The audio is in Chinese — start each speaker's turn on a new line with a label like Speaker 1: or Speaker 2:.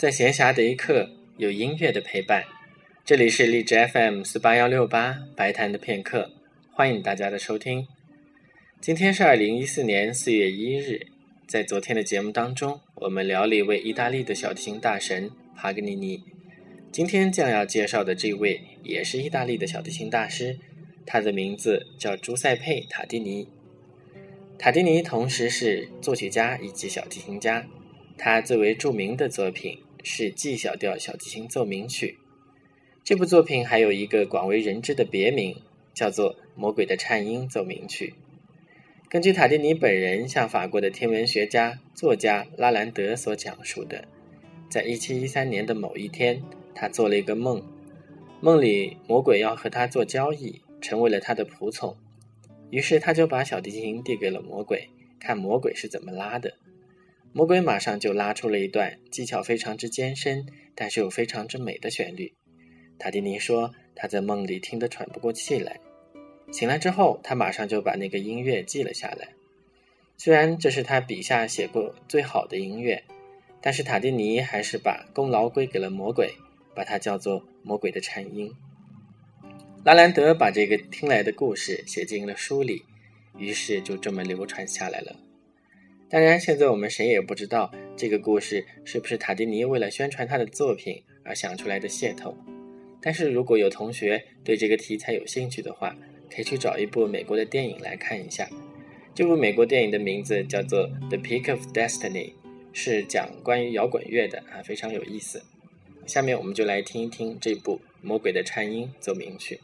Speaker 1: 在闲暇的一刻，有音乐的陪伴。这里是荔枝 FM 四八幺六八白谈的片刻，欢迎大家的收听。今天是二零一四年四月一日，在昨天的节目当中，我们聊了一位意大利的小提琴大神帕格尼尼。今天将要介绍的这位也是意大利的小提琴大师，他的名字叫朱塞佩·塔蒂尼。塔蒂尼同时是作曲家以及小提琴家，他最为著名的作品是 G 小调小提琴奏鸣曲。这部作品还有一个广为人知的别名，叫做《魔鬼的颤音奏鸣曲》。根据塔蒂尼本人向法国的天文学家、作家拉兰德所讲述的，在1713年的某一天，他做了一个梦，梦里魔鬼要和他做交易，成为了他的仆从。于是他就把小提琴递给了魔鬼，看魔鬼是怎么拉的。魔鬼马上就拉出了一段技巧非常之艰深，但是又非常之美的旋律。塔蒂尼说他在梦里听得喘不过气来，醒来之后，他马上就把那个音乐记了下来。虽然这是他笔下写过最好的音乐，但是塔蒂尼还是把功劳归给了魔鬼，把它叫做《魔鬼的颤音》。拉兰德把这个听来的故事写进了书里，于是就这么流传下来了。当然，现在我们谁也不知道这个故事是不是塔蒂尼为了宣传他的作品而想出来的噱头。但是如果有同学对这个题材有兴趣的话，可以去找一部美国的电影来看一下。这部美国电影的名字叫做《The Peak of Destiny》，是讲关于摇滚乐的啊，非常有意思。下面我们就来听一听这部《魔鬼的颤音奏鸣曲》。